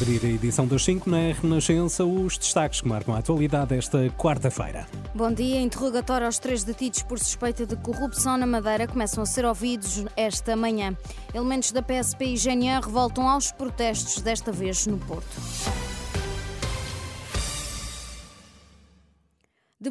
Abrir a edição das 5 na Renascença, os destaques que marcam a atualidade esta quarta-feira. Bom dia. Interrogatório aos três detidos por suspeita de corrupção na Madeira começam a ser ouvidos esta manhã. Elementos da PSP e GNR revoltam aos protestos, desta vez no Porto.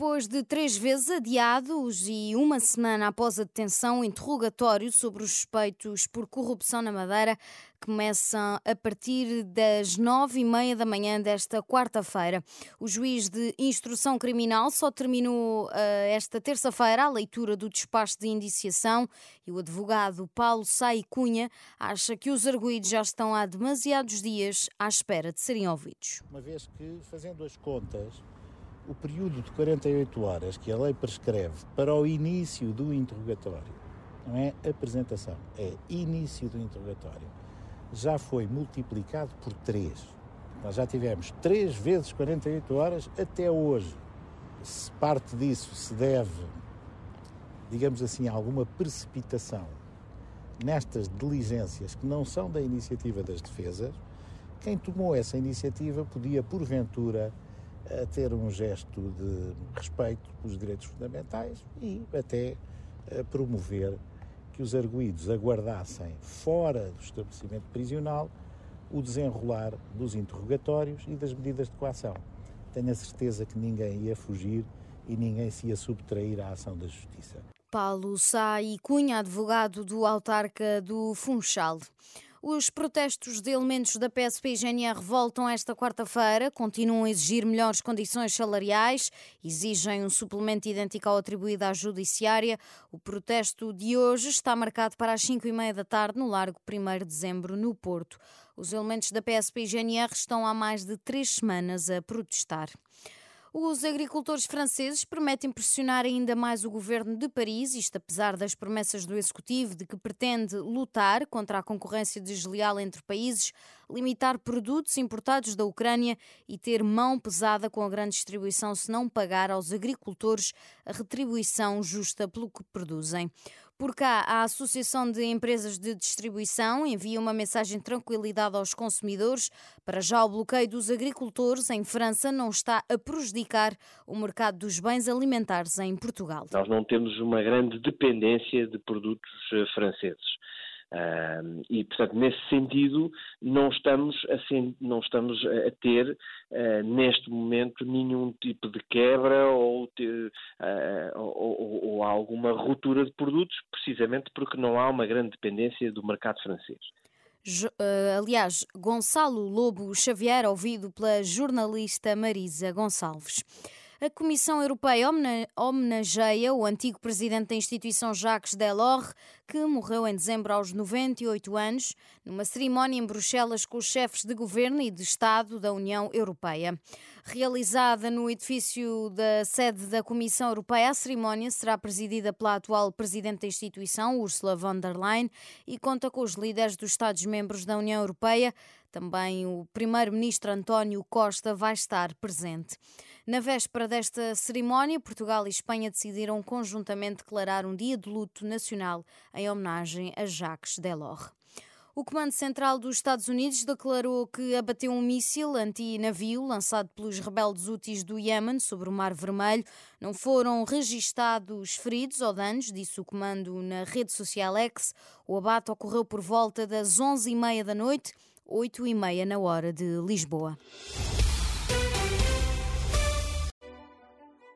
Depois de três vezes adiados e uma semana após a detenção, interrogatório sobre os suspeitos por corrupção na Madeira começa a partir das nove e meia da manhã desta quarta-feira. O juiz de instrução criminal só terminou uh, esta terça-feira a leitura do despacho de indiciação e o advogado Paulo Sai Cunha acha que os arguídos já estão há demasiados dias à espera de serem ouvidos. Uma vez que, fazendo as contas, o período de 48 horas que a lei prescreve para o início do interrogatório, não é apresentação, é início do interrogatório, já foi multiplicado por 3. Nós já tivemos 3 vezes 48 horas até hoje. Se parte disso se deve, digamos assim, a alguma precipitação nestas diligências que não são da iniciativa das defesas, quem tomou essa iniciativa podia, porventura, a ter um gesto de respeito pelos direitos fundamentais e até promover que os arguídos aguardassem fora do estabelecimento prisional o desenrolar dos interrogatórios e das medidas de coação. Tenho a certeza que ninguém ia fugir e ninguém se ia subtrair à ação da Justiça. Paulo Sá e Cunha, advogado do autarca do Funchal. Os protestos de elementos da PSP e GNR voltam esta quarta-feira, continuam a exigir melhores condições salariais, exigem um suplemento idêntico ao atribuído à Judiciária. O protesto de hoje está marcado para as 5 e meia da tarde no Largo 1 de Dezembro, no Porto. Os elementos da PSP e GNR estão há mais de três semanas a protestar. Os agricultores franceses prometem pressionar ainda mais o governo de Paris, isto apesar das promessas do executivo de que pretende lutar contra a concorrência desleal entre países, limitar produtos importados da Ucrânia e ter mão pesada com a grande distribuição se não pagar aos agricultores a retribuição justa pelo que produzem. Por cá, a Associação de Empresas de Distribuição envia uma mensagem de tranquilidade aos consumidores. Para já, o bloqueio dos agricultores em França não está a prejudicar o mercado dos bens alimentares em Portugal. Nós não temos uma grande dependência de produtos eh, franceses. E, portanto, nesse sentido, não estamos a, não estamos a ter, uh, neste momento, nenhum tipo de quebra ou, ter, uh, ou, ou, ou, alguma ruptura de produtos, precisamente porque não há uma grande dependência do mercado francês. aliás, Gonçalo Lobo Xavier, ouvido pela jornalista Marisa Gonçalves. A Comissão Europeia homenageia o antigo presidente da instituição Jacques Delors, que morreu em dezembro aos 98 anos, numa cerimónia em Bruxelas com os chefes de governo e de Estado da União Europeia. Realizada no edifício da sede da Comissão Europeia, a cerimónia será presidida pela atual presidente da instituição, Ursula von der Leyen, e conta com os líderes dos Estados-membros da União Europeia. Também o primeiro-ministro António Costa vai estar presente. Na véspera desta cerimónia, Portugal e Espanha decidiram conjuntamente declarar um dia de luto nacional em homenagem a Jacques Delors. O Comando Central dos Estados Unidos declarou que abateu um míssil anti-navio lançado pelos rebeldes úteis do Iêmen sobre o Mar Vermelho. Não foram registados feridos ou danos, disse o comando na rede social X. O abate ocorreu por volta das 11h30 da noite, 8h30 na hora de Lisboa.